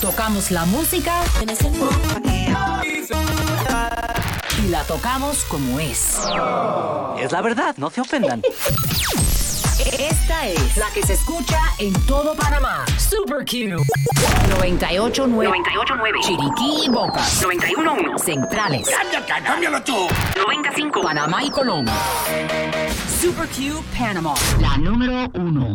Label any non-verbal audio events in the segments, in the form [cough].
Tocamos la música y la tocamos como es. Es la verdad, no se ofendan. Esta es la que se escucha en todo Panamá. Super Q. 98.9. 98.9. Chiriquí y Boca. 91.1. Centrales. Cámbialo tú. 95. Panamá y Colón. Super Q Panama. La número uno.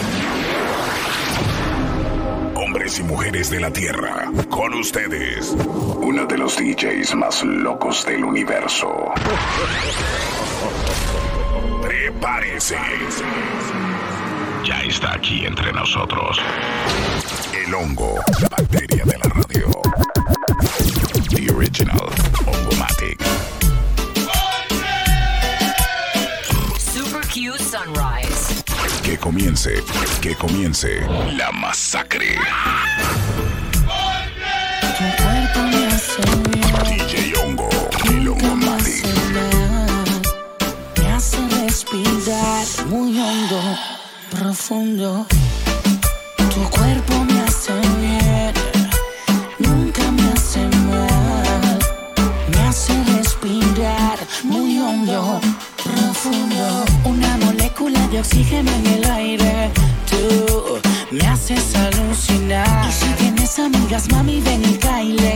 Hombres y mujeres de la Tierra, con ustedes, uno de los DJs más locos del universo. Prepárese. Ya está aquí entre nosotros. El hongo, la bacteria de la radio. The original Hongomatic. Super Q Sunrise. Que comience, que comience la masacre. DJ Hongo, el Hongomatic. me hace respirar muy hondo, profundo. Tu cuerpo me de oxígeno en el aire. Tú me haces alucinar. Y si tienes amigas, mami, ven y caile.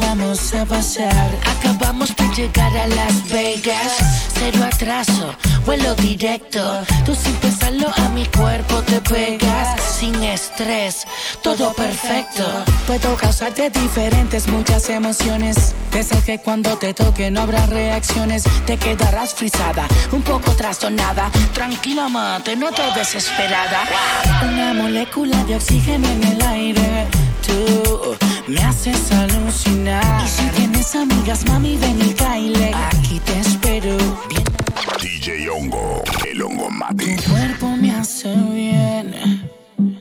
Vamos a pasar. Acabamos de llegar a Las Vegas. Cero atraso, vuelo directo. Tú sin pensarlo a mi cuerpo te pegas. Sin estrés, todo perfecto. Puedo causarte diferentes, muchas emociones. De esas que cuando te toque no habrá reacciones. Te quedarás frisada, un poco trastornada. Tranquila, amante, no te desesperada. Una molécula de oxígeno en el aire. Tú me haces alucinar. Y si tienes amigas, mami, ven y caile. Aquí te espero. Bien. DJ Hongo, el Hongomatic. Tu cuerpo me hace bien,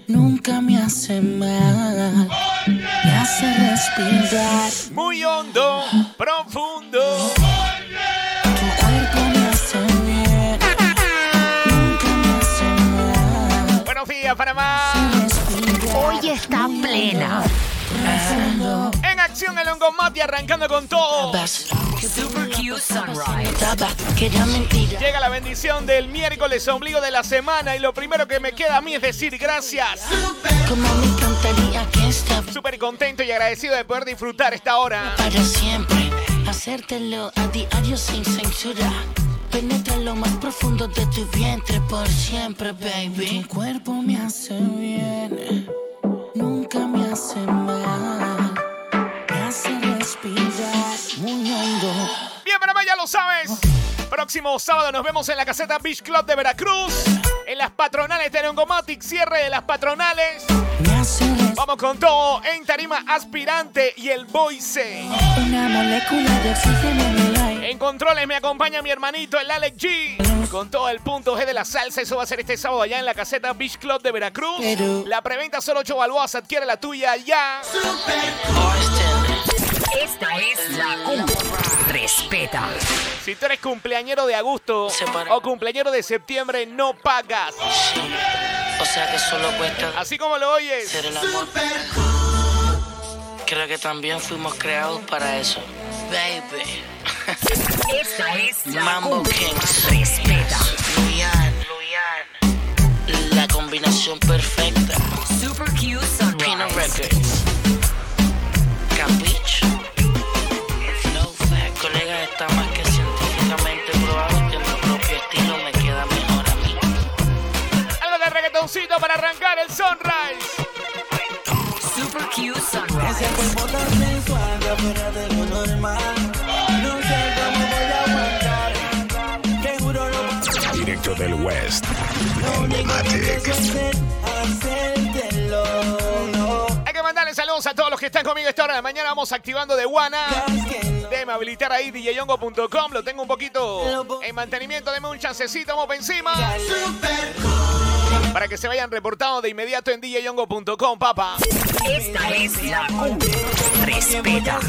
nunca me hace mal. Me hace respirar. Muy hondo, profundo. Tu cuerpo me hace bien, nunca me hace mal. Buenos días, Panamá. Está plena. En acción el Hongomati arrancando con todo. Super Q Sunrise. Llega la bendición del miércoles ombligo de la semana y lo primero que me queda a mí es decir gracias. Súper contento y agradecido de poder disfrutar esta hora. para siempre. Hacértelo a diario sin censura. Penetra lo más profundo de tu vientre por siempre, baby. Tu cuerpo me hace bien, nunca me hace mal. Me hace respirar muy hondo. Bien, Panamá, ya lo sabes. Próximo sábado nos vemos en la caseta Beach Club de Veracruz. En las patronales de Hongomatic, cierre de las patronales. Vamos con todo en Tarima Aspirante y el Voice. Una molécula de oxígeno en controles me acompaña mi hermanito, el Alex G. Con todo el punto G de la salsa. Eso va a ser este sábado allá en la caseta Beach Club de Veracruz. La preventa solo 8 balboas. Adquiere la tuya ya. Esta es la cumbia. Respeta. Si tú eres cumpleañero de agosto o cumpleañero de septiembre, no pagas. O sea que solo cuesta Así como lo oyes. ser el amor. Creo que también fuimos creados para eso. Baby. Esta es la Mambo. Kings. Respeta. Luyan. La combinación perfecta. Super Q Pina Sunrise. Records. Capicho. No fact. Colega, está más que científicamente probado que mi propio estilo me queda mejor a mí. Algo de reggaetoncito para arrancar el sunrise. Super Q Sunrise. Directo del West. Hongomatic. los que están conmigo a esta hora de la mañana, vamos activando de Guana. Déjame habilitar ahí djyongo.com. Lo tengo un poquito en mantenimiento. Deme un chancecito, vamos para encima. Para que se vayan reportando de inmediato en djyongo.com, papá. Esta es la. Respeta.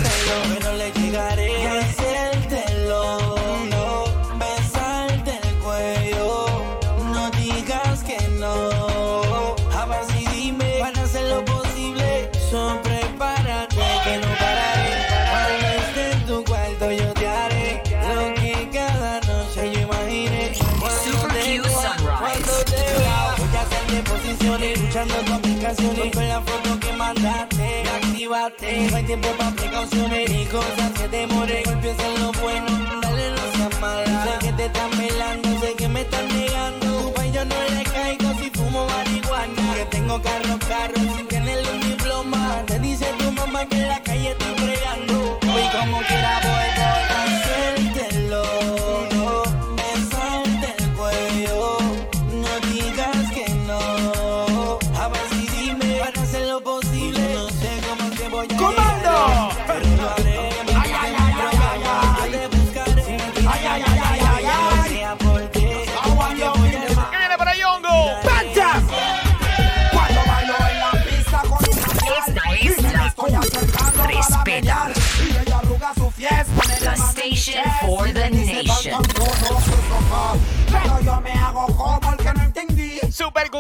No hay tiempo para precauciones, ni cosas que te moren, empieza en lo bueno, dale no seas mala, sé que te están velando,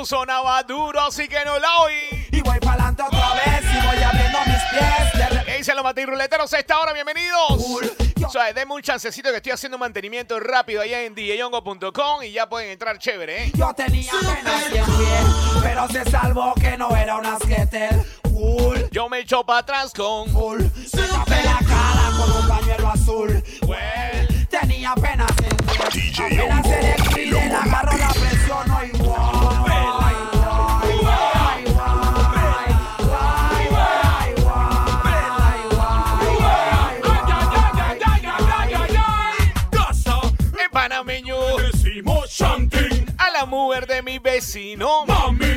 Sonaba duro, así que no la oí. Y voy pa'lante otra vez y voy abriendo mis pies ¿Qué dicen los matirruleteros a esta hora? Bienvenidos. O sea, denme un chancecito que estoy haciendo mantenimiento rápido allá en djyongo.com y ya pueden entrar chévere, ¿eh? Yo tenía apenas 100 pies Pero se salvó que no era una skater Cool, Yo me echo para atrás con... cool Se tapé la cara con un pañuelo azul Well, Tenía apenas 100 pies DJ Apenas le el hongo la agarro, mate. Chanting, a la mujer de mi vecino. mami.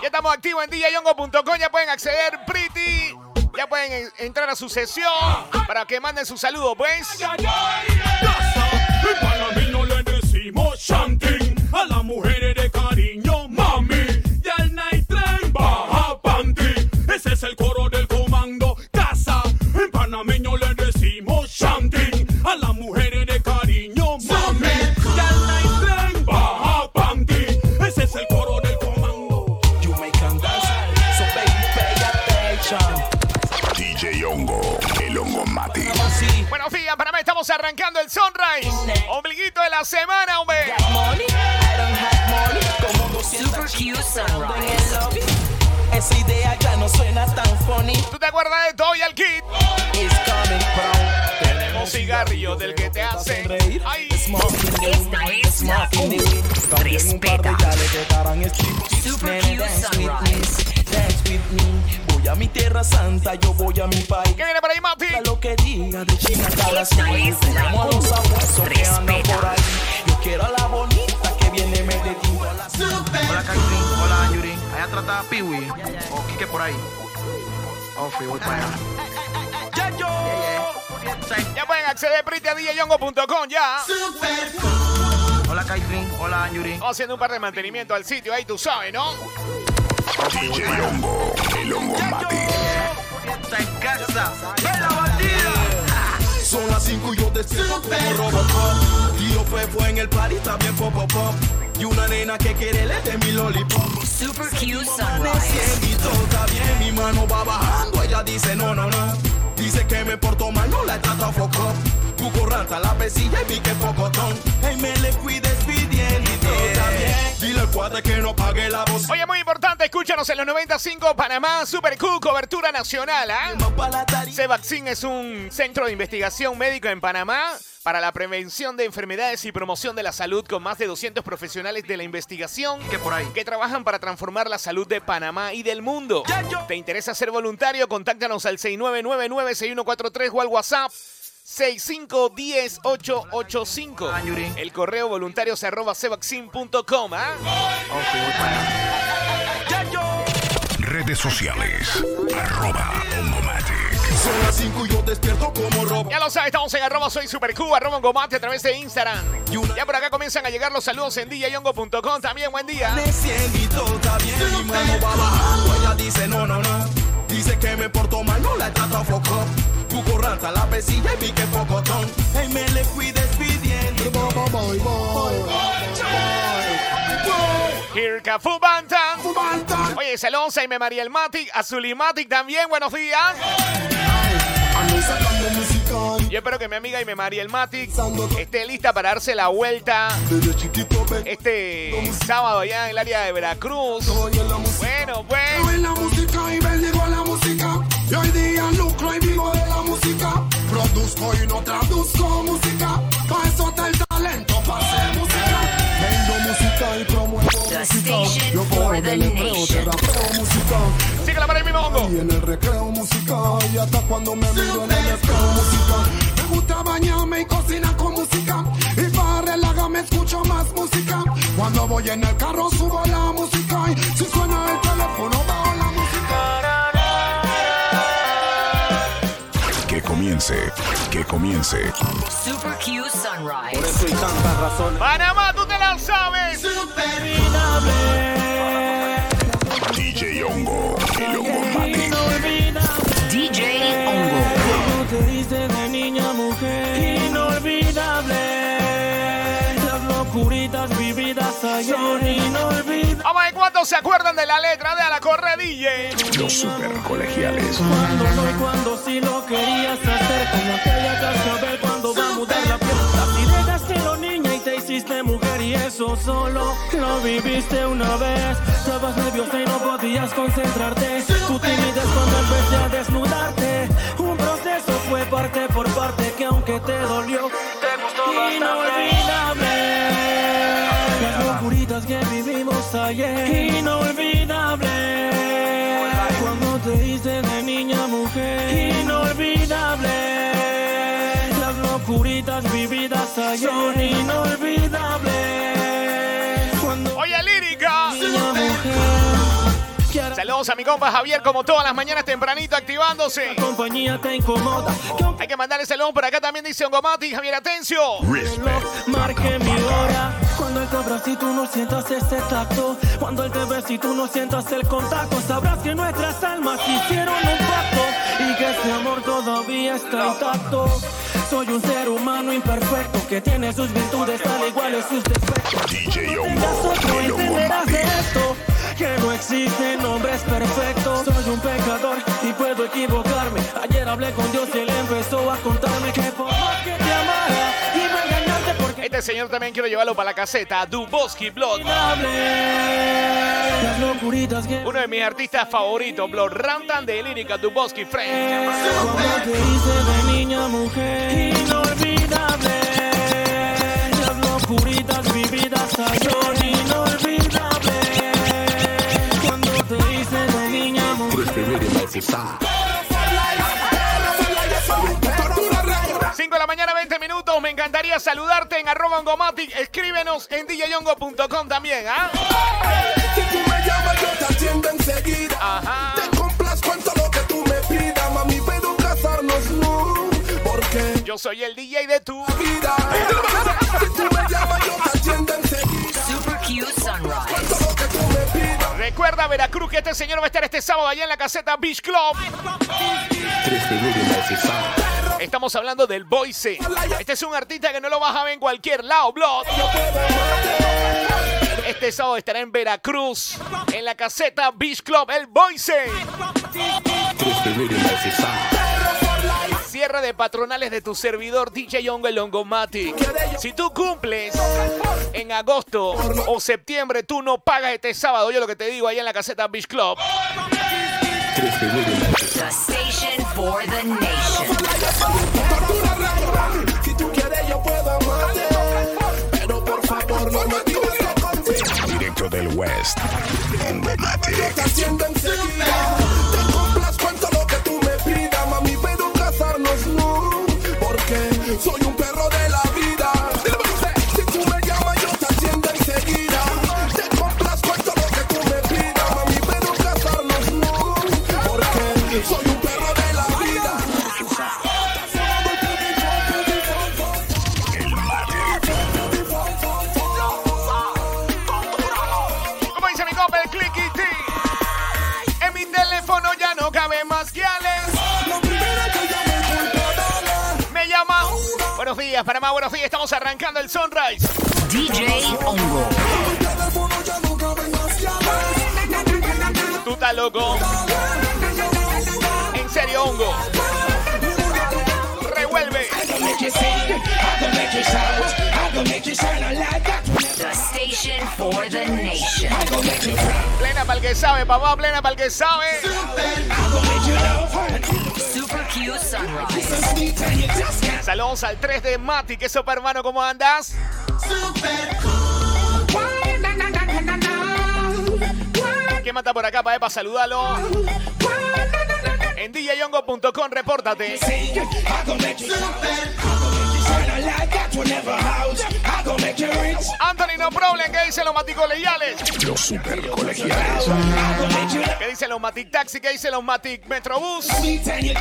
Ya estamos activos en djyongo.com, ya pueden acceder, pretty. Ya pueden en- entrar a su sesión para que manden su saludo, pues. En panameño le decimos chanting, a las mujeres de estamos arrancando el Sunrise. Ombliguito de la semana, hombre. money, I don't have money, como 200 Super cute en el sunrise. lobby. Esa idea ya no suena tan funny. ¿Tú te acuerdas de Toy al Kid? It's coming from Tenemos cigarrillo del que te hace. reír. Ay, Esta es la. Respeta. Super cute sunrise. Dance with me. Voy a mi tierra santa, yo voy a mi país. ¿qué viene por ahí, Mati? A lo que diga de China hasta la Como a los abuesos que andan por ahí. Yo quiero a la bonita que viene de Medellín. Hola Kaifin, hola Yuri. Allá trata a Piwi. O Kike por ahí. Oh, fui, voy para allá. Ya yo. Ya pueden acceder a djyongo.com ya. Hola Kaifin, hola Yuri. Vamos haciendo un par de mantenimiento al sitio, ahí tú sabes, ¿no? DJ Hongo, el hongo mate. Está en casa. ¡Ven la bandida! Son las 5 y yo despierto como Robocop. Tiro pefo en el party, está bien pop pop pop. Y una nena que quiere le de mi lollipop. Super cute sunrise. Y todo está bien, mi mano va bajando. Ella dice no, no, no. Dice que me porto mal, no la he tratado foco. La pesilla y pique pocotón. Hey, me le fui despidiendo Dile al cuate que no pague la voz. Oye, muy importante, escúchanos en los 95 Panamá, Super Cool, cobertura nacional, ¿ah? La tarima. Cevaccin es un centro de investigación médico en Panamá para la prevención de enfermedades y promoción de la salud con más de 200 profesionales de la investigación ¿Qué por ahí? que trabajan para transformar la salud de Panamá y del mundo. ¿Te interesa ser voluntario? Contáctanos al 6999-6143 o al WhatsApp 6510-885. Ah. El correo voluntarios arroba cevaccin.com, ¿ah? Redes sociales. Arroba. Son las 5 y yo despierto como robo. Ya lo sabes, estamos en arroba soy super Q, arroba Ongomate a través de Instagram. Ya por acá comienzan a llegar los saludos en djyongo.com. También buen día. De cielito está bien, mi mano va bajando. Ella dice no, no, no. Dice que me porto mal, no la he tratado. Tu la pesilla y mi que pocotón. Y me le fui despidiendo. Voy, voy, voy. Here Cafu Bantam. Oye, saludos a Ime María el Matic, a Zulimatic también, buenos días. Yo espero que mi amiga Ime María el Matic esté lista para darse la vuelta este sábado allá en el área de Veracruz. Música. Bueno, Produzco y no traduzco música. Pa' eso está el talento, pa' hacer música. Vendo música y promuevo The música. station Yo the del empleo, te rapeo música. Síguela para el mismo hongo. Y en el recreo música. Y hasta cuando me miro en el espejo música. Me gusta bañarme y cocinar con música. Y para relajarme escucho más música. Cuando voy en el carro subo la música. Y si suena el comience, que comience. Super Q Sunrise. y tantas razones. Panamá, tú te la sabes. DJ Hongo, el Ongomatic. DJ Ongo. Como te dice de niña mujer inolvidable Las locuritas vividas ayer inolvidables Cuántos se acuerdan de la letra de a la corre DJ. Los super colegiales. Cuando no y cuando sí lo querías hacer Como aquella cascabel cuando va a mudar la Si dejaste lo niña y te hiciste mujer y eso solo lo viviste una vez. Estabas nerviosa y no podías concentrarte. Tu timidez cuando empecé a desnudarte Un proceso fue parte por parte que aunque te dolió Te gustó Inolvidable ayer Inolvidable Saludos a mi compa Javier, como todas las mañanas tempranito activándose. compañía te incomoda. Hay que mandarle saludos por acá también dice Ongomati, Javier Atencio. Marque mi hora. Cuando él te abraza y tú no sientas ese tacto. Cuando él te besa y tú no sientas el contacto Sabrás que nuestras almas hicieron un pacto Y que ese amor todavía está intacto. Soy un ser humano imperfecto Que tiene sus virtudes al igual que sus defectos DJ tengas otro entenderás esto que no existen hombres perfectos Soy un pecador y puedo equivocarme Ayer hablé con Dios y él empezó a contarme Que por más que te amara Iba a engañarte porque Este señor también quiero llevarlo para la caseta. Duboski Blood. Uno de mis artistas favoritos, Blood Rantan de lírica Duboski Friend. Cuando te hice de niña mujer Inolvidable Las locuritas vividas son 5 de la mañana, 20 minutos. Me encantaría saludarte en arroba ongomatic. Escríbenos en djyongo.com también, ¿ah? Si tú me llamas, yo te atiendo enseguida. Ajá. Te complazco en todo lo que tú me pidas, mami, pero casarnos no. Porque Yo soy el DJ de tu vida. [laughs] Si tú me llamas, yo te atiendo enseguida. Super Q Sunrise. Todo lo que tú. Recuerda, Veracruz, que este señor va a estar este sábado allá en la caseta Beach Club. Estamos hablando del Boise. Este es un artista que no lo vas a ver en cualquier lado, Blood. Este sábado estará en Veracruz, en la caseta Beach Club, el Boise. Cierre de patronales de tu servidor DJ Young el Longomatic. Si tú cumples en agosto o septiembre, tú no pagas este sábado. Yo lo que te digo allá en la caseta Beach Club. The station for the nation. Si tú quieres, yo puedo amarte. Pero por favor, no me digas que contigo Directo del West. Ongomatic. Plena para el que sabe, papá. Plena para el que sabe. Super Q Sunrise. Saludos al 3 de Mati. ¿Qué sopa, hermano? ¿Cómo andas? ¿Quién mata por acá, para saludarlo? En djyongo.com, repórtate. Anthony, no problem. ¿Qué dicen los maticos leyales? Los super colegiales. ¿Qué dicen los Matic Taxi? ¿Qué dicen los Matic Metrobús?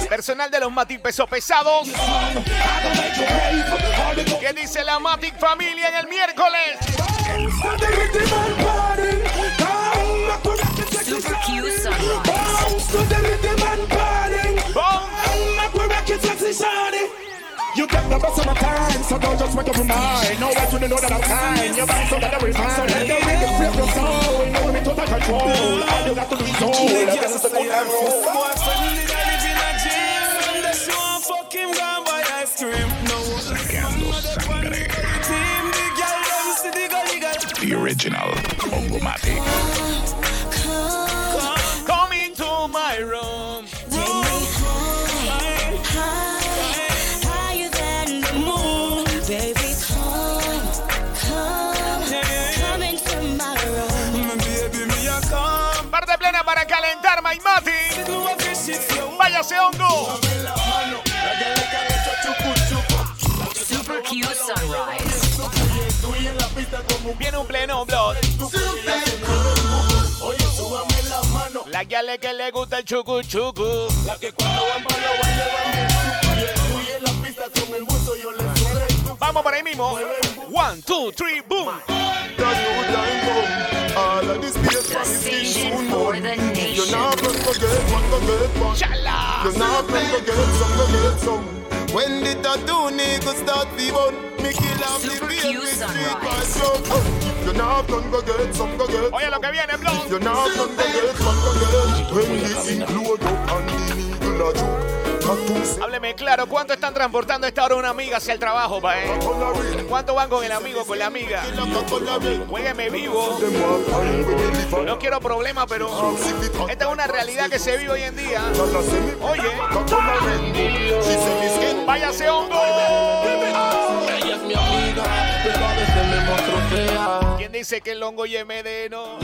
Personal de los Matic Pesos Pesados. ¿Qué dice la Matic Familia en el miércoles? Super the best of my time, so don't just make up your mind. No one to know that I'm kind. You're back so that every time. So let the rhythm flip your soul. You know me total control. All you got to do is hold. This is the good time for. Sacando sangre. The original Ongomatic. Come para calentar, my Mati. Váyase hongo. Super Q Sunrise. Viene un pleno blood. La guiale que le gusta el chucu chucu. Vamos por ahí mismo. One, two, three, boom. All of this bass The from the scene station soon for Vamos por ahí mismo. One, two, three, boom. When the start the me kill off the beat with. You not gonna go get some, go get. Oye, lo que viene. You not gonna go get some, go get. When the up and the needle a. Hábleme claro, ¿cuánto están transportando esta hora una amiga hacia el trabajo, pa, eh? ¿Cuánto van con el amigo, con la amiga? Juegueme vivo. No quiero problemas, pero esta es una realidad que se vive hoy en día. Oye, váyase hongo. Ella es mi amiga, pero a veces me muestro fea. ¿Quién dice que el hongo y medeno?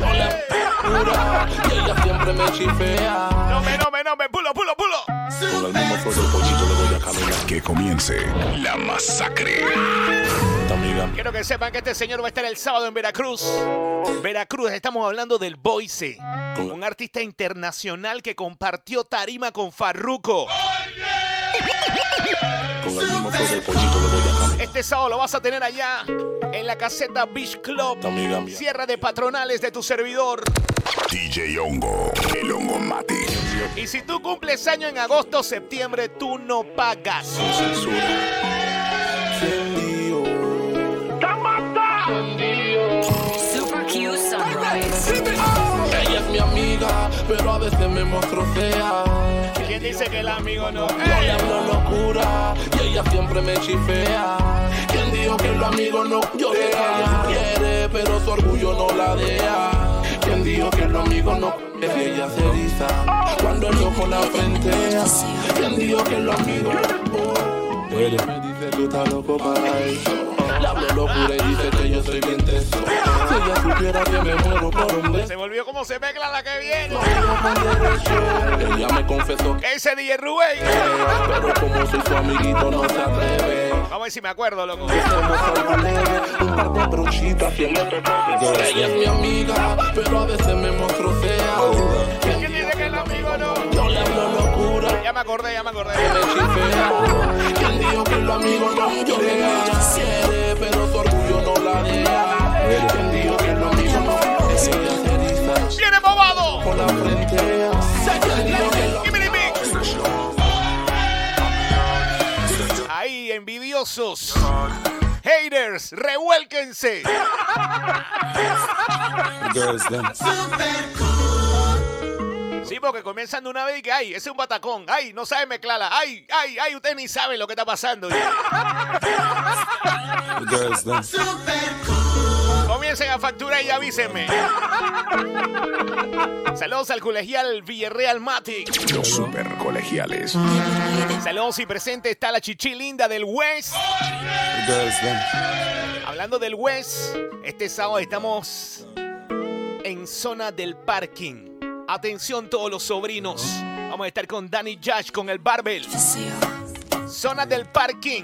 No me, no me, no me, pulo, pulo, pulo. Con el mismo flow del pochito le voy a caminar. Que comience la masacre. Amiga, Quiero que sepan que este señor va a estar el sábado en Veracruz. Veracruz, estamos hablando del Boise, un artista internacional que compartió tarima con Farruko. el. Este sábado lo vas a tener allá en la caseta Beach Club. Cierre de patronales de tu servidor. DJ Hongo, el Ongomatic. Y si tú cumples año en agosto, septiembre, tú no pagas. Super Q. Ella es mi amiga, pero a veces me muestro fea. ¿Quién dice que el amigo no? Yo le hablo locura y ella siempre me chifea. ¿Quién dijo que los amigos no? Yo sé que ella quiere, pero su orgullo no la deja. ¿Quién dijo que los amigos no? Ella se eriza cuando el ojo la frentea. ¿Quién dijo que los amigos no? Me dice tú estás loco para eso. Hablo locura y dice que yo soy bien teso. Si ella supiera que me muero por un beso. Se volvió como se mezcla la que viene. Ella me confesó que Ese DJ Rubén. pero como soy su amiguito no se atreve. Vamos a ver si me acuerdo, loco. Un par de brochitas Ella es mi amiga, pero a veces me muestro fea. ¿Quién dice que el amigo no? Yo le hablo locura me acordé, ya me acordé. Quien dijo que los amigos no lloran, quiere, pero su orgullo no la deja. Quien dijo que los amigos no ¡Viene bobado! por la frente. Haters, revuélquense. Sí, porque comienzan de una vez y que, ay, ese es un batacón. Ay, no sabe mezclarla. Ay, ay, ay, ustedes ni saben lo que está pasando. Comiencen a facturar y avísenme. [laughs] Saludos al colegial Villarreal Matic. Los super colegiales. Saludos y presente está la chichi linda del West. Hablando del West, este sábado estamos en zona del parking. Atención todos los sobrinos. Vamos a estar con Danny Josh con el Barbell. Zona del parking.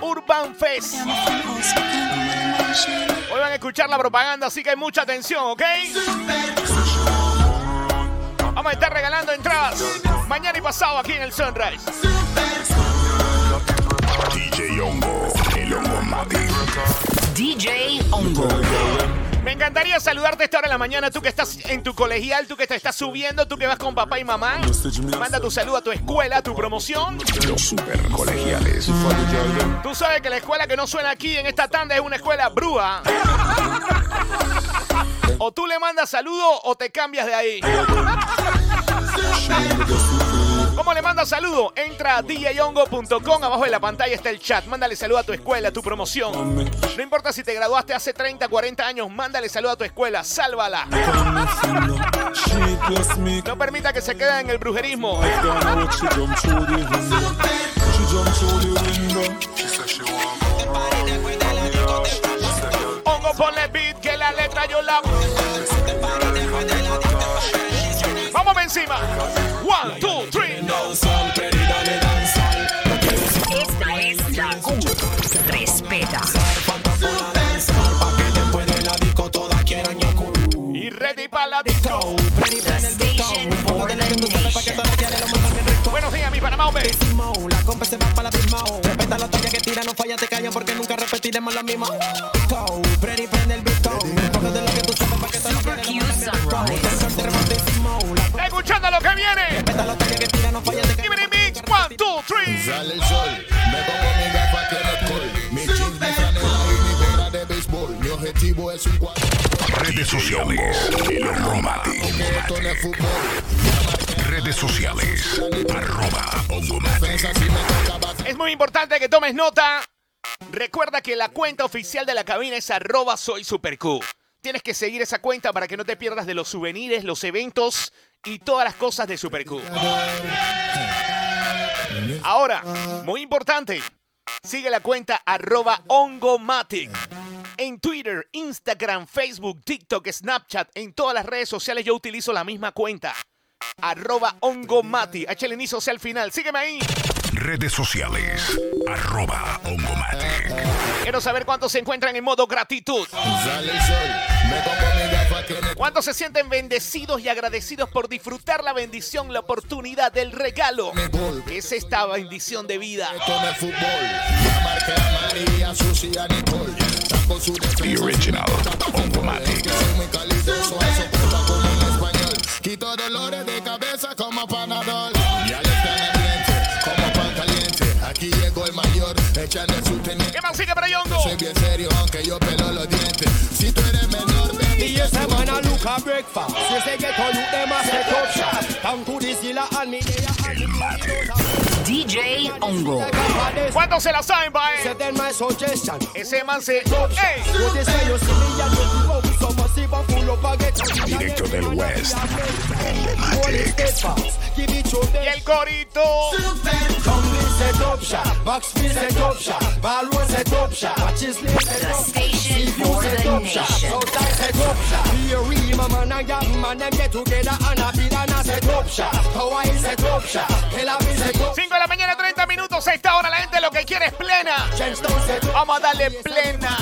Urban Fest. Hoy van a escuchar la propaganda, así que hay mucha atención, ¿ok? Vamos a estar regalando entradas mañana y pasado aquí en el Sunrise. DJ Hongo, el Hongo Mati. DJ Ongo. Me encantaría saludarte esta hora de la mañana, tú que estás en tu colegial, tú que te estás subiendo, tú que vas con papá y mamá. Manda tu saludo a tu escuela, a tu promoción. Los super colegiales. Tú sabes que la escuela que no suena aquí en esta tanda es una escuela brúa. O tú le mandas saludo o te cambias de ahí. ¿Cómo le mandas saludo? Entra a djyongo.com, abajo de la pantalla está el chat. Mándale saludo a tu escuela, a tu promoción. No importa si te graduaste hace 30, 40 años, mándale saludo a tu escuela, sálvala. No permita que se quede en el brujerismo. Hongo, ponle beat, que la letra yo la... Vamos encima. One, two, three. Esta es la U. Respeta. Y ready para la disco. Buenos días, mi Panamá, hombre. La compa se va para la misma. Respeta la talla que tira, no falla, te callan porque nunca repetiremos la misma. Three. Sale el sol, me pongo mi gafa que no col. Mi jeans, mi franela y mi gorra de béisbol. Mi objetivo es un cuadro Redes sociales. El esto no es fútbol. Redes sociales. Arroba. Es muy importante que tomes nota. Recuerda que la cuenta oficial de la cabina es arroba soy super Q. Tienes que seguir esa cuenta para que no te pierdas de los souvenirs, los eventos y todas las cosas de Super Q. Ahora, muy importante, sigue la cuenta arroba ongomatic. En Twitter, Instagram, Facebook, TikTok, Snapchat, en todas las redes sociales yo utilizo la misma cuenta. Arroba ongomati. Échale inicio hacia el final. Sígueme ahí. Redes sociales. Arroba Hongo Mati. Quiero saber cuántos se encuentran en modo gratitud. Sale el sol, me pongo mi gafa que ¿Cuántos se sienten bendecidos y agradecidos por disfrutar la bendición, la oportunidad del regalo? que Es esta bendición de vida. The. Original. Quito dolores de cabeza como panadol. Ya le están ardiente, como pan caliente. Aquí llegó el mayor, echando su teniente. ¿Qué más sigue para Yongo? Soy bien serio, aunque yo pelo breakfast. Say say get all you them a set up DJ Ongo. ¿Cuántos se la saben, Bae? then my suggestion. Ese man se... Directo del West. To Y el corito. 5 de la mañana, 30 minutos. A esta hora la gente lo que quiere es plena. Vamos a darle plena.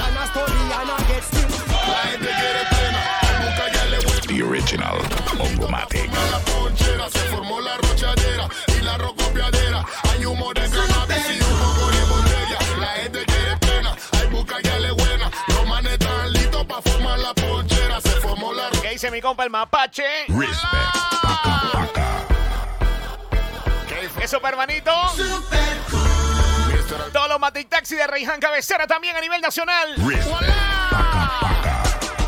The original Ongomatic. La ponchera se formó la rochadera y la rocopiadera. Hay humo de cannabis y un poco de botella. La gente quiere pena, hay busca ya le buena. Los manes están listos para formar la ponchera. Se formó la ¿Qué dice mi compa el mapache? Respect. Eso, hermanito. Todos los Matic Taxi de Reyhan Cabecera también a nivel nacional.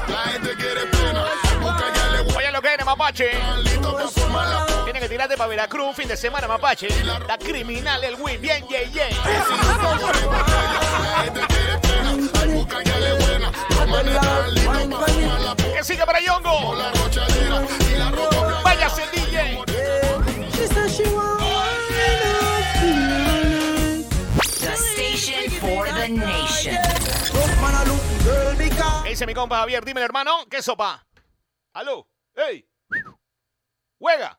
La gente quiere pena. Oye lo que viene, mapache. Para. Tiene que tirarte para Veracruz fin de semana, mapache. La criminal, el win. Bien, yeah, yeah. La gente quiere pena, hay busca ya station for the nation. ¿Qué dice mi compa Javier? Dime, hermano. ¿Qué sopa? ¿Aló? ¡Ey! ¡Juega!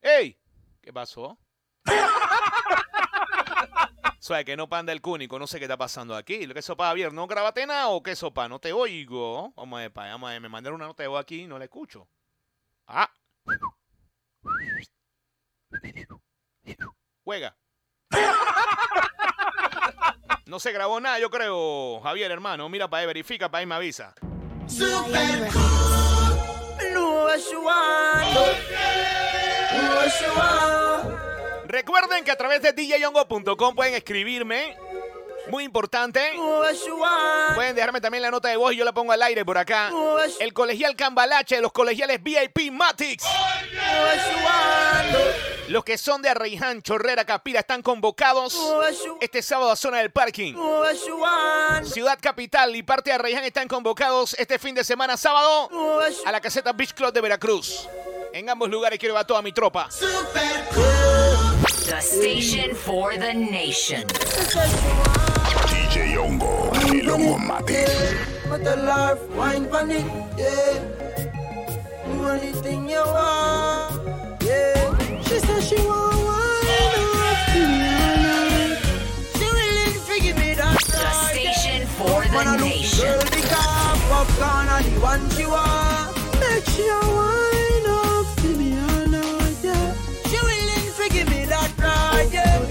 ¡Ey! ¿Qué pasó? [laughs] Suave, que no panda el cúnico, no sé qué está pasando aquí. ¿Qué sopa, Javier? ¿No grabaste nada o qué sopa? No te oigo. Vamos a ver, vamos a ver. Me mandaron una nota de voz aquí y no la escucho. Ah. Juega. No se grabó nada, yo creo, Javier, hermano. Mira para ahí, verifica para ahí, me avisa. Recuerden que a través de djyongo.com pueden escribirme. Muy importante. Pueden dejarme también la nota de voz y yo la pongo al aire por acá. El colegial Cambalache de los colegiales VIP Matix. Los que son de Arreiján, Chorrera, Capira están convocados este sábado a zona del parking. Ciudad Capital y parte de Arreiján están convocados este fin de semana sábado a la caseta Beach Club de Veracruz. En ambos lugares quiero ir a toda mi tropa. The station for the nation. DJ Ongo. El Ongomatic. What the life, wine panic, yeah. Do anything you want, yeah. Wanna the look nation. Girl, the car, popcorn, and the one she want. Make sure wine off to me, I know, yeah. She willing to give me that ride, yeah.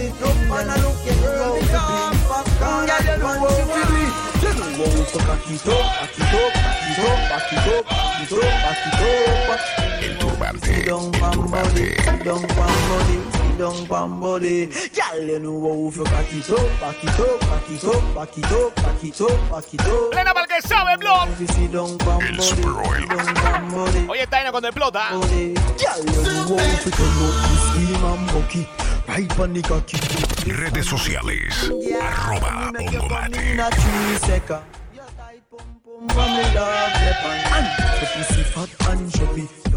Wanna look girl, the car, popcorn, and the one she want. El turbante. Don't El bambody, turbante. don't bambody, don't bambody. Girl, you know how you back it up, back it up, back it up, back it up, back it up, back it up. Plena para el que sabe, blog. Bambody, Super Oil. Hoy está Ena cuando explota. body. Girl, you know how you turn up and. Redes sociales. Arroba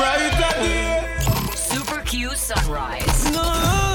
Right again. Super Q Sunrise. No, no,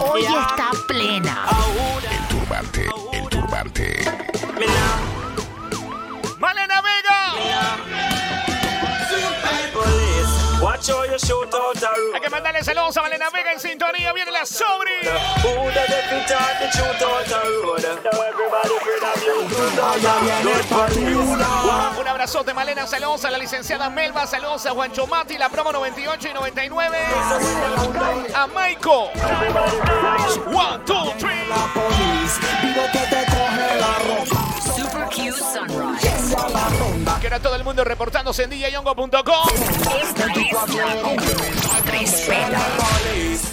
Hoy está plena. El turbante. El turbante. Hay que mandarle saludos a Malena Vega en sintonía. Viene la sobri. Un abrazote, Malena. Saludos a la licenciada Melba. Saludos a Juancho Mati, la promo 98 y 99. A Maiko. One, two, three. Super Q Sunrise. Quiero a todo el mundo mundo reportándose en djyongo.com.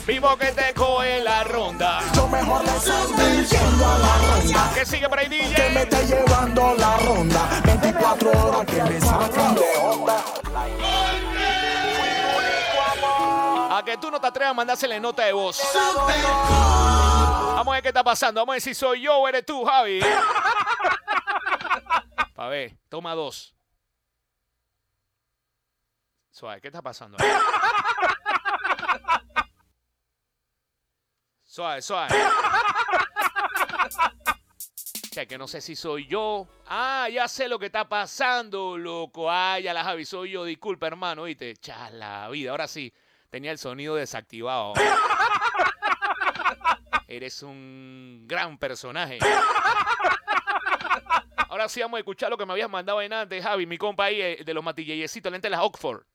Vivo que te coge la ronda. Yo mejor le estoy diciendo a la ronda Que sigue por ahí, DJ. que me está llevando la ronda. 24 horas que me sacan de onda. A que tú no te atrevas a mandársele nota de voz. Vamos a ver qué está pasando. Vamos a ver si soy yo o eres tú, Javi. [laughs] A ver, toma dos. Suave, ¿qué está pasando? Suave, [laughs] suave. Che, que no sé si soy yo. Ah, ya sé lo que está pasando, loco. Ah, ya la Javi, soy yo. Disculpa, hermano, ¿viste? Chas la vida. Ahora sí, tenía el sonido desactivado. Eres un gran personaje. Ahora sí vamos a escuchar lo que me habías mandado en antes, Javi, mi compa ahí eh, de los matilleyecitos, lente de las Oxford.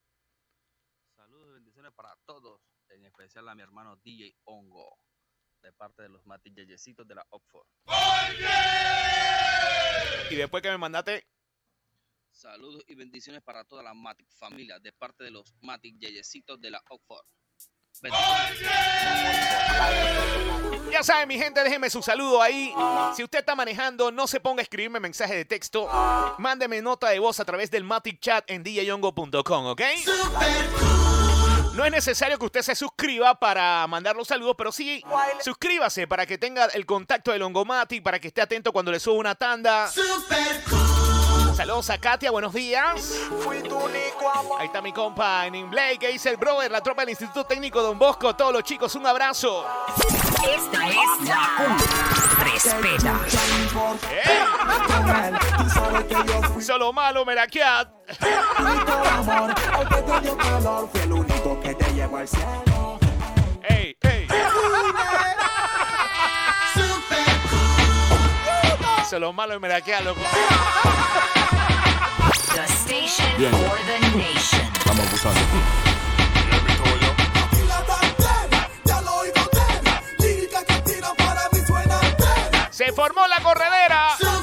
Saludos y bendiciones para todos, en especial a mi hermano DJ Hongo, de parte de los matillecitos de la Oxford. Y después que me mandaste, Saludos y bendiciones para toda la Matic familia, de parte de los Matic Yeyecitos de la Oxford. ya saben, mi gente, déjenme su saludo ahí. Si usted está manejando, no se ponga a escribirme mensaje de texto. Mándeme nota de voz a través del Matic Chat en djyongo.com, ¿ok? No es necesario que usted se suscriba para mandar los saludos, pero sí suscríbase para que tenga el contacto del Ongomatic, para que esté atento cuando le suba una tanda. Saludos a Katia, buenos días. Ahí está mi compa en Blake, que dice el brother, la tropa del Instituto Técnico Don Bosco, todos los chicos, un abrazo. Esta es la cumbia. Respeta. ¡Eh! Solo malo, cielo. ¡Ey, ey! Solo malo, Merakiat, loco. The station Bien. for the nation. Vamos abusando. Se formó la corredera.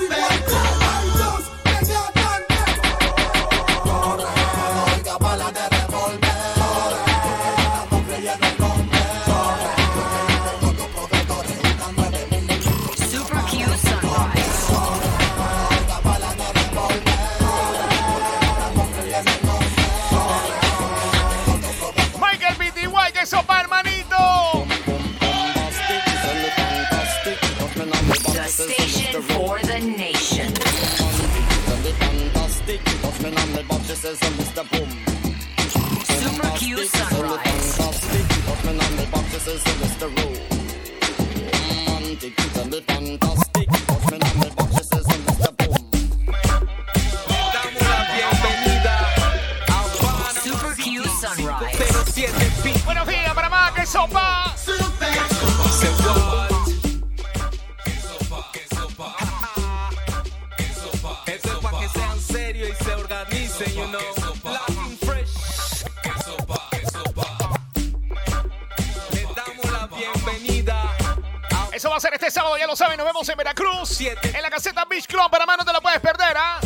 Vemos en Veracruz. Siete. En la caseta Beach Club, Panamá, no te lo puedes perder, ¿ah?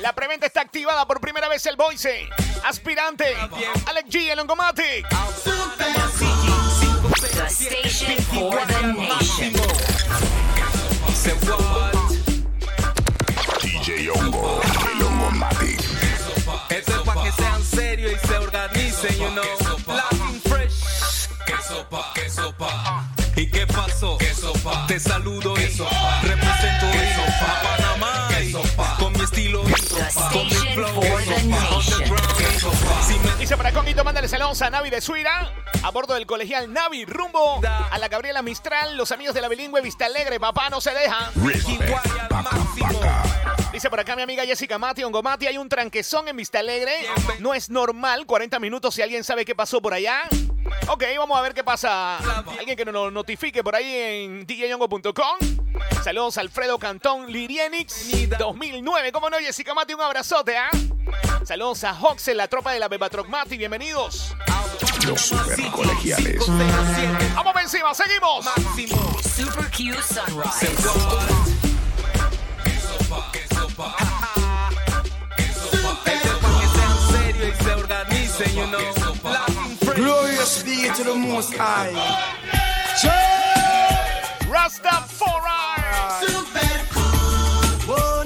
La preventa está activada por primera vez el Boise. Aspirante, Alex G, el Ongomatic. The station for the nation. Se what? DJ Hongo, el Hongomatic. Esto es pa' que sean serios y se organicen, you know. ¿Y qué pasó? Te saludo y represento y a Panamá con mi estilo y The con mi flow Dice para Conguito, mándale saludos a Navi de Suira, a bordo del colegial Navi, rumbo a la Gabriela Mistral, los amigos de la bilingüe Vista Alegre, papá no se deja. Dice por acá mi amiga Jessica Mati, Ongomati, hay un tranquezón en Vista Alegre. No es normal, 40 minutos si alguien sabe qué pasó por allá. Ok, vamos a ver qué pasa. Alguien que nos notifique por ahí en djyongo.com. Saludos a Alfredo Cantón, Lirienix 2009. ¿Cómo no, Jessica Mati? Un abrazote, ¿ah? Saludos a Hoxel, la tropa de la Bebatroc Mati. Bienvenidos. Los super colegiales. Vamos encima, seguimos. Super Q Sunrise. To the Most High. Rastafari. Oh.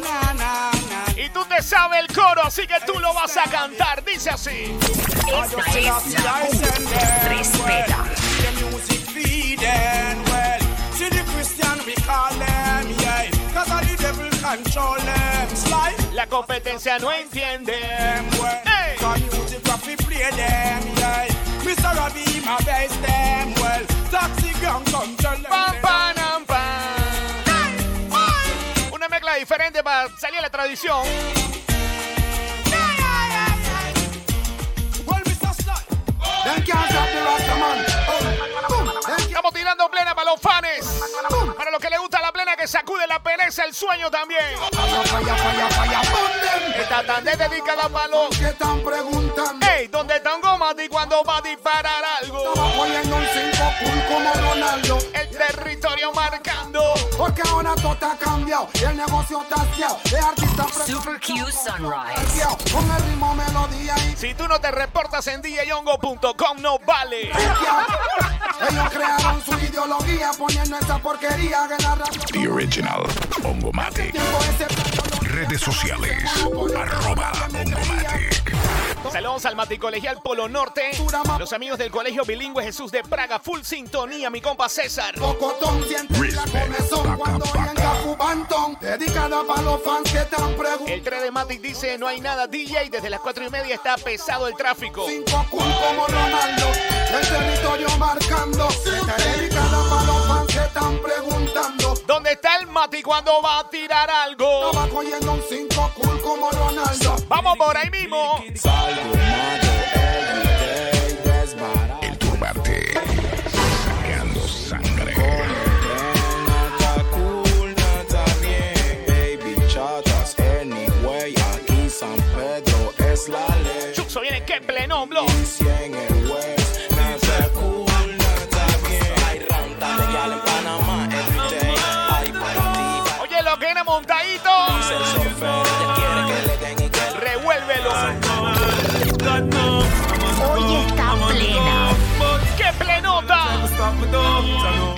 Y tú te sabes el coro, así que tú lo vas a cantar. Dice así. Esta es la U. Respeta. La competencia no entiende. Hey. Mr. Robbie, my best them well. Taxi control. Pam, panam, pam. Una mezcla diferente para salir a la tradición. Estamos tirando plena para los fans. Para los que les gusta que sacude la pereza, el sueño también. Esta tan dedicada para los. Que están preguntando. Ey, ¿dónde está un Gomati cuando va a disparar algo? Estaba cogiendo un cinco cool como Ronaldo. El territorio marcando. Porque ahora todo ha cambiado y el negocio está haciado. De artista Super Q Sunrise. Con el ritmo, melodía y Si tú no te reportas en djyongo.com, no vale. Ellos crearon su ideología poniendo esa porquería en la Original Ongomatic. Redes sociales. Arroba Ongomatic. Saludos al Mati Colegial Polo Norte. Los amigos del Colegio Bilingüe Jesús de Praga. Full sintonía, mi compa César. Dedicada para los fans que están. El 3 de Matic dice no hay nada DJ. Desde las 4 y media está pesado el tráfico. Cinco cool como Ronaldo. El territorio marcando. Dedicada para los fans que están preguntando. ¿Dónde está el Mati cuando va a tirar algo? Estaba cogiendo un cinco cool como Ronaldo. Vamos por ahí mismo. El turbante. Sacando sangre. Nada cool, nada bien, baby chatas. Anyway, aquí San Pedro es la ley. Chuxo viene que pleno blog.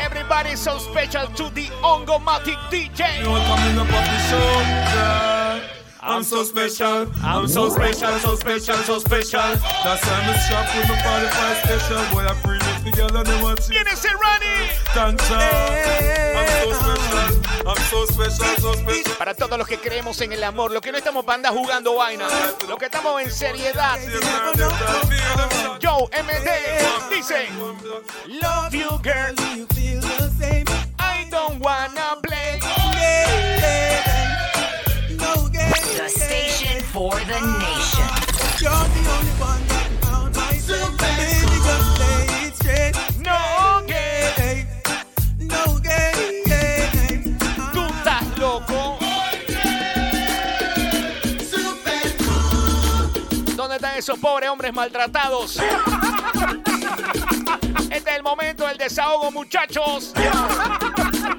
Everybody so special to the Ongomatic DJ. I'm so special, I'm so special, so special, so special. That's why I'm strapped with my 45 special. Boy, I bring ¿Quién es el Rani? Tanja. I'm so special, I'm so special, so special. Para todos los que creemos en el amor, los que no estamos banda jugando vaina, los que estamos en seriedad. Joe MD dice: Love you, girl. I don't wanna play. The station for the nation. No esos pobres hombres maltratados? Este es el momento del desahogo, muchachos.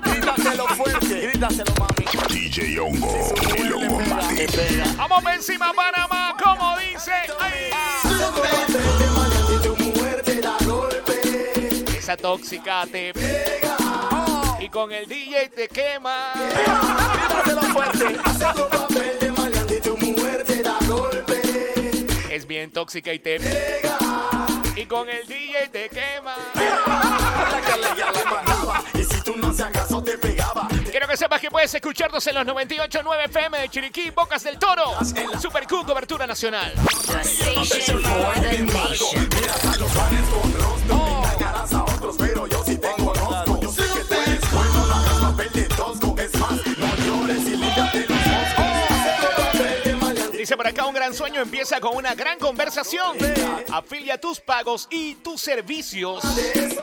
Grítaselo fuerte, grítaselo, mami. DJ Ongo. El Ongomatic. Vamos por encima, Panamá, como dice. Ay. Esa tóxica te pega y con el DJ te quema. Grítaselo fuerte. Es bien tóxica y te pega y con el DJ te quema. Y si tú no hacías caso, te pegaba. Quiero que sepas que puedes escucharnos en los 98.9 FM de Chiriquí, Bocas del Toro. Super Q, cobertura nacional. The Dice por acá un gran sueño empieza con una gran conversación. Afilia tus pagos y tus servicios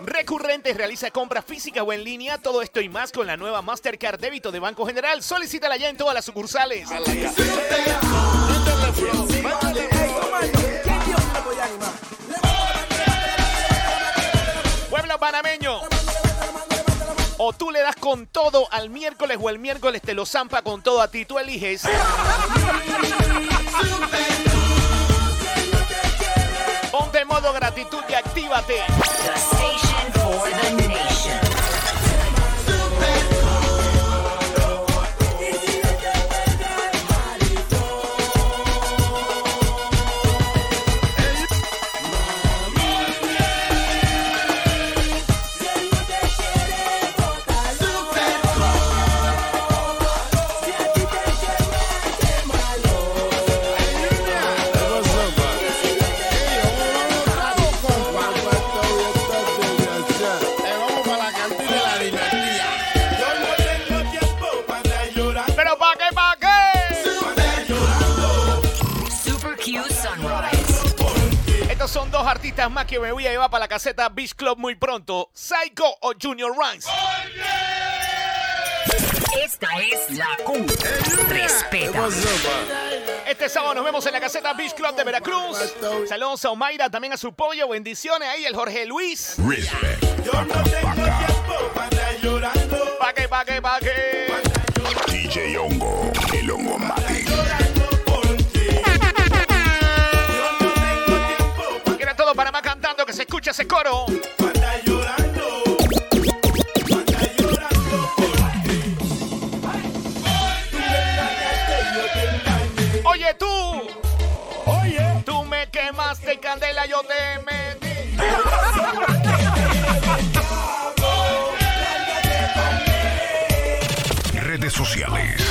recurrentes. Realiza compras físicas o en línea. Todo esto y más con la nueva Mastercard Débito de Banco General. Solicítala ya en todas las sucursales. Pueblo panameño. O tú le das con todo al miércoles o el miércoles te lo zampa con todo a ti. Tú eliges. Ponte modo gratitud y actívate. Que me voy a llevar para la caseta Beach Club muy pronto. Psycho o Junior Rhymes. Esta es la Q. Respeta. Este sábado nos vemos en la caseta Beach Club de Veracruz. Saludos a Omaira, también a su pollo. Bendiciones ahí, el Jorge Luis. Respect. Pa' qué, pa' qué, pa' qué. Escuche ese coro. Oye tú, oye, tú me quemaste candela, yo te metí. Redes sociales.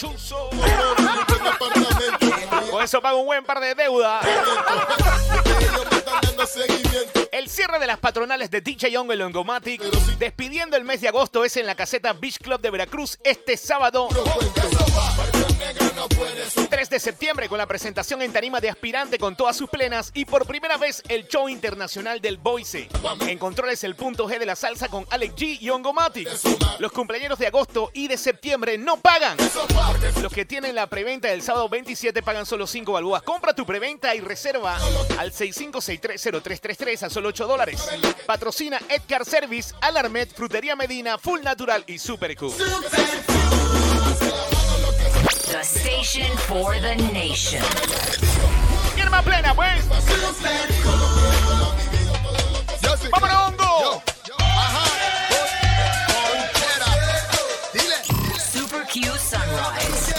30.500 chuzo. [laughs] Con eso pago un buen par de deuda. [laughs] El cierre de las patronales de DJ Young y Longomatic, despidiendo el mes de agosto, es en la caseta Beach Club de Veracruz este sábado. 3 de septiembre con la presentación en tarima de aspirante con todas sus plenas y por primera vez el show internacional del Boise. En controles el punto G de la salsa con Alex G y Ongomatic. Los cumpleaños de agosto y de septiembre no pagan. Los que tienen la preventa del sábado 27 pagan solo 5 balboas. Compra tu preventa y reserva al 65630333 a solo 8 dólares. Patrocina Edgar Service, Alarmet, Frutería Medina, Full Natural y Super. The station for the nation. ¿Quién más plena, pues? ¡Vámonos, hongo! Super Q Sunrise.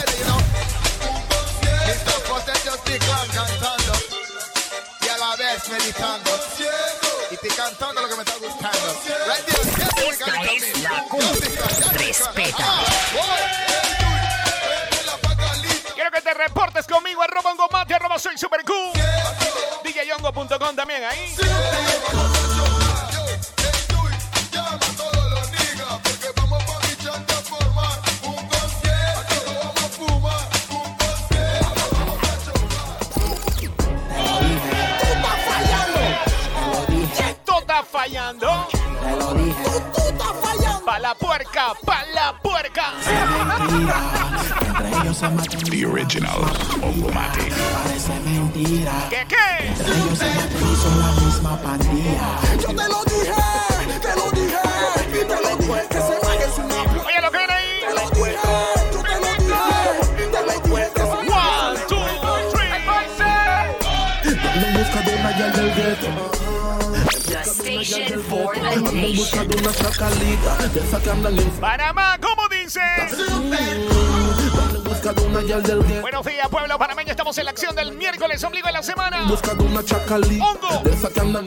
cantando y a la vez meditando y te cantando lo que me está gustando. Esta es la. Respeta. DJyongo.com también ahí. Esto está fallando. Pa' la puerca, pa' la puerca. Entre ellos se matan The original. Parece mentira. ¿Qué qué? Entre ellos son la misma pandilla. Yo te lo dije, te lo dije, y te lo dije que se vaya una Oye, lo que viene ahí. Te lo dije, yo te lo dije, te lo dije que se One, two, three. Ando en busca de una yal del gueto. The station for the Ando en busca nation. de una chacalita, de esa que andan en Panamá, ¿cómo dice? Ando en busca de una yal del gueto. Buenos días, pueblo panameño. Estamos en la acción del miércoles, ombligo de la semana. En busca de una chacalita, Hongo. de esa que andan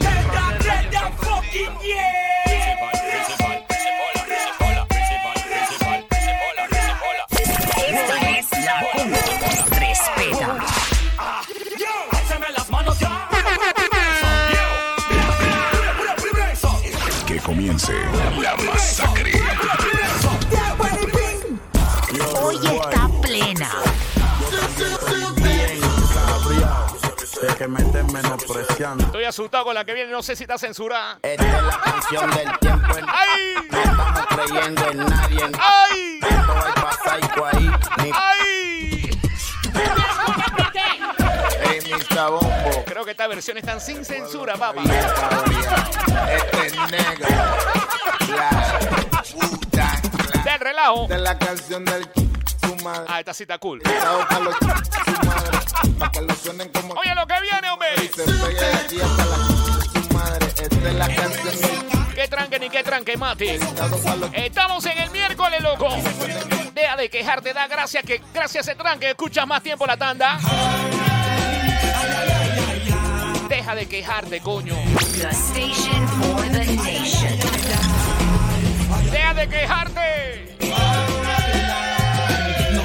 menospreciando. Estoy asustado con la que viene, no sé si está censurada. Esta es la canción del tiempo. En... ¡Ay! No estamos creyendo en nadie. ¡Ay! Esto va a pasar ahí. Ni... ¡Ay! Ey, Mr. Bombo. Creo que esta versión están sin censura, papá. Este es negro. Claro. Del relajo. Es la canción del su madre. Ah, esta está cool. Oye, lo que viene, hombre. Que tranque ni que tranque, mate. Estamos en el miércoles, loco. Deja de quejarte, da gracias que gracias se tranque, escuchas más tiempo la tanda. Deja de quejarte, coño. Deja de quejarte.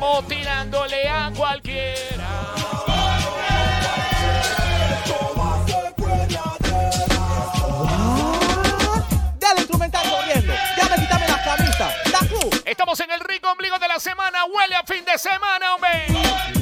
Estamos tirándole a cualquiera. Dale instrumental corriendo. Ya me quítame las camisas. Da club. Estamos en el rico ombligo de la semana. Huele a fin de semana, hombre.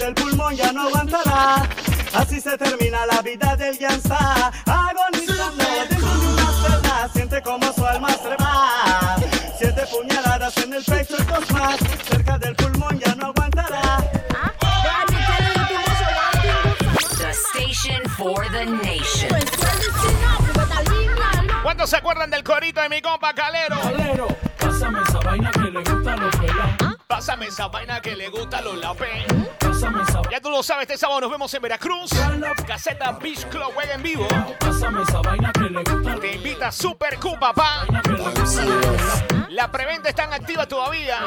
Del pulmón ya no aguantará. Así se termina la vida del Yansa, agonizando dentro de una celda, siente como su alma se va. Siete puñaladas en el pecho y dos más, cerca del pulmón ya no aguantará. The station for the nation. ¿Cuántos se acuerdan del corito de mi compa Calero? Calero, pásame esa vaina que le gusta a los pelados. Pásame esa vaina que le gusta a los lapé. Pásame esa Ya tú lo sabes, este sábado nos vemos en Veracruz. Caseta Beach Club juega en vivo. Pásame esa vaina que le gusta a los Te invita Super Q, papá. La preventa está en activa todavía.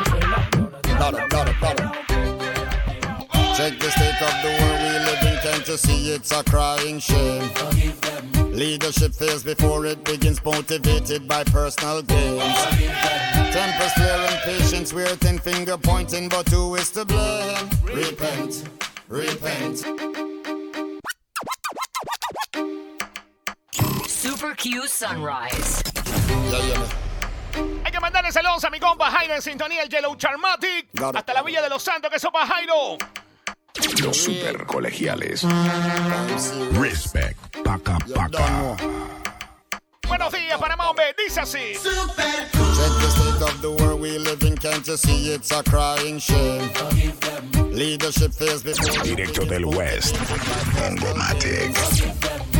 Check the state of the world we live in, can't you see it's a crying shame? Leadership fails before it begins, motivated by personal gains. Tempers flaring, patience wearing, finger pointing, but who is to blame? Repent, repent. Super cute sunrise. Yeah, yeah. Hay que mandarle saludos a mi compa Jairo en sintonía, el Yellow Charmatic. Hasta la Villa de los Santos, que sopa Jairo. Los super colegiales. Respect. Paca, paca. Buenos días, Panamá, hombre. Dice así. Check the state of the world we live in, can't you see it's a crying shame? Leadership phase before Directo del West. Ongomatic.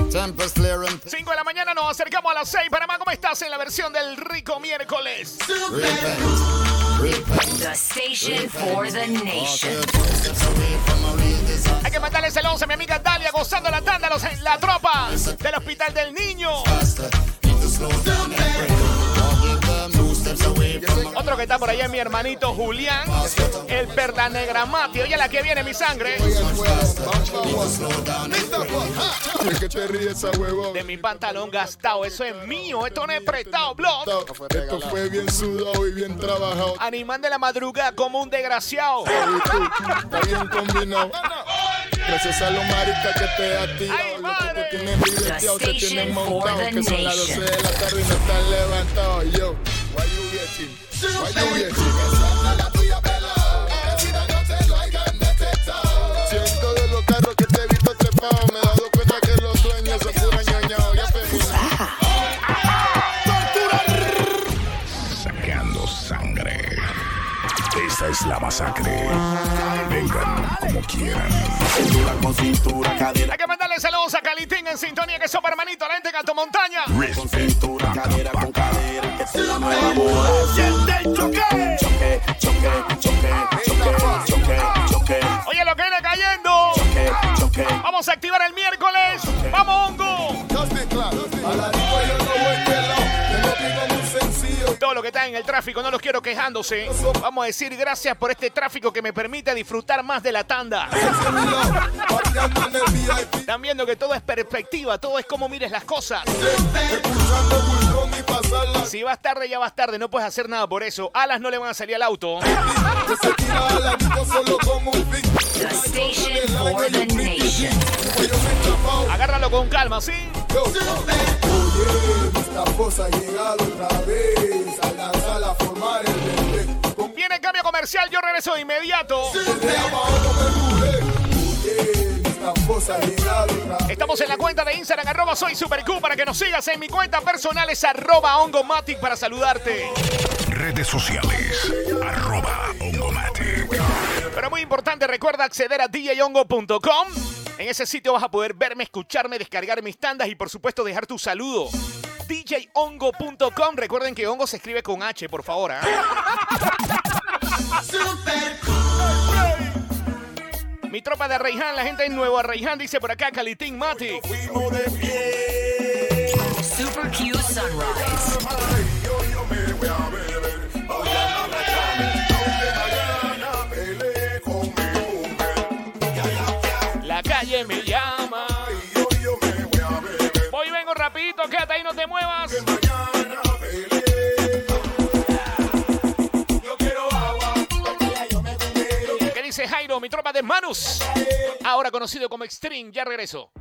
Tempest clearing. 5 de la mañana nos acercamos a las 6. Panamá, ¿cómo estás en la versión del rico miércoles? The station for the nation. Que mandarles el 11 a mi amiga Dalia gozando la tanda, los, la tropa del Hospital del Niño. Otro que está por allá es mi hermanito Julián, el perla negra Mati. Oye, la que viene mi sangre. De mi pantalón gastado, eso es mío, esto no es prestado, blog. Esto fue bien sudado y bien trabajado. Animando la madrugada como un desgraciado. Está bien combinado. Gracias a los maricas que te activan. Los que te tienen ribeteado, se tienen montado. Que son las 12 de la tarde y no están levantados. Yo, why you waiting? Why you waiting? Siento de los carros que te he visto trepado. Me he dado cuenta que los dueños son pura ñoñao. Ya Sacando sangre. Esta es la masacre. Vengan como quieran. Cintura con cintura, cadera Hay que mandarle saludos a Calitín en sintonía, que sopa hermanito, la gente de Alto Montaña. con cintura, cadera con cadera. Que es la nueva moda. Siente el choque. Choque, choque, choque, choque, choque, choque. Oye, lo que viene cayendo. Choque, choque. Vamos a activar el miércoles. ¡Vamos, Hongo! A la sencillo. Todo lo que está en el tráfico, no los quiero quejándose. Vamos a decir gracias por este tráfico que me permite disfrutar más de la tanda. Están viendo que todo es perspectiva, todo es como mires las cosas. Si vas tarde, ya vas tarde, no puedes hacer nada por eso. Alas no le van a salir al auto. Agárralo con calma, ¿sí? Esta cosa ha llegado otra vez a lanzar a formar el bebé. Con Viene el cambio comercial, yo regreso de inmediato. Estamos en la cuenta de Instagram, arroba soy para que nos sigas. En mi cuenta personal es arroba ongomatic para saludarte. Redes sociales. Arroba Ongomatic. Pero muy importante, recuerda acceder a djongo.com. En ese sitio vas a poder verme, escucharme, descargar mis tandas y por supuesto dejar tu saludo. djongo.com. Recuerden que hongo se escribe con H, por favor. ¿ah? Mi tropa de Arraiján, la gente en Nuevo Arraiján dice por acá Calitín Mati. Super Q Sunrise. Quédate ahí, no te muevas. ¿Qué dice Jairo, mi tropa de Manus? Ahora conocido como Extreme, ya regreso.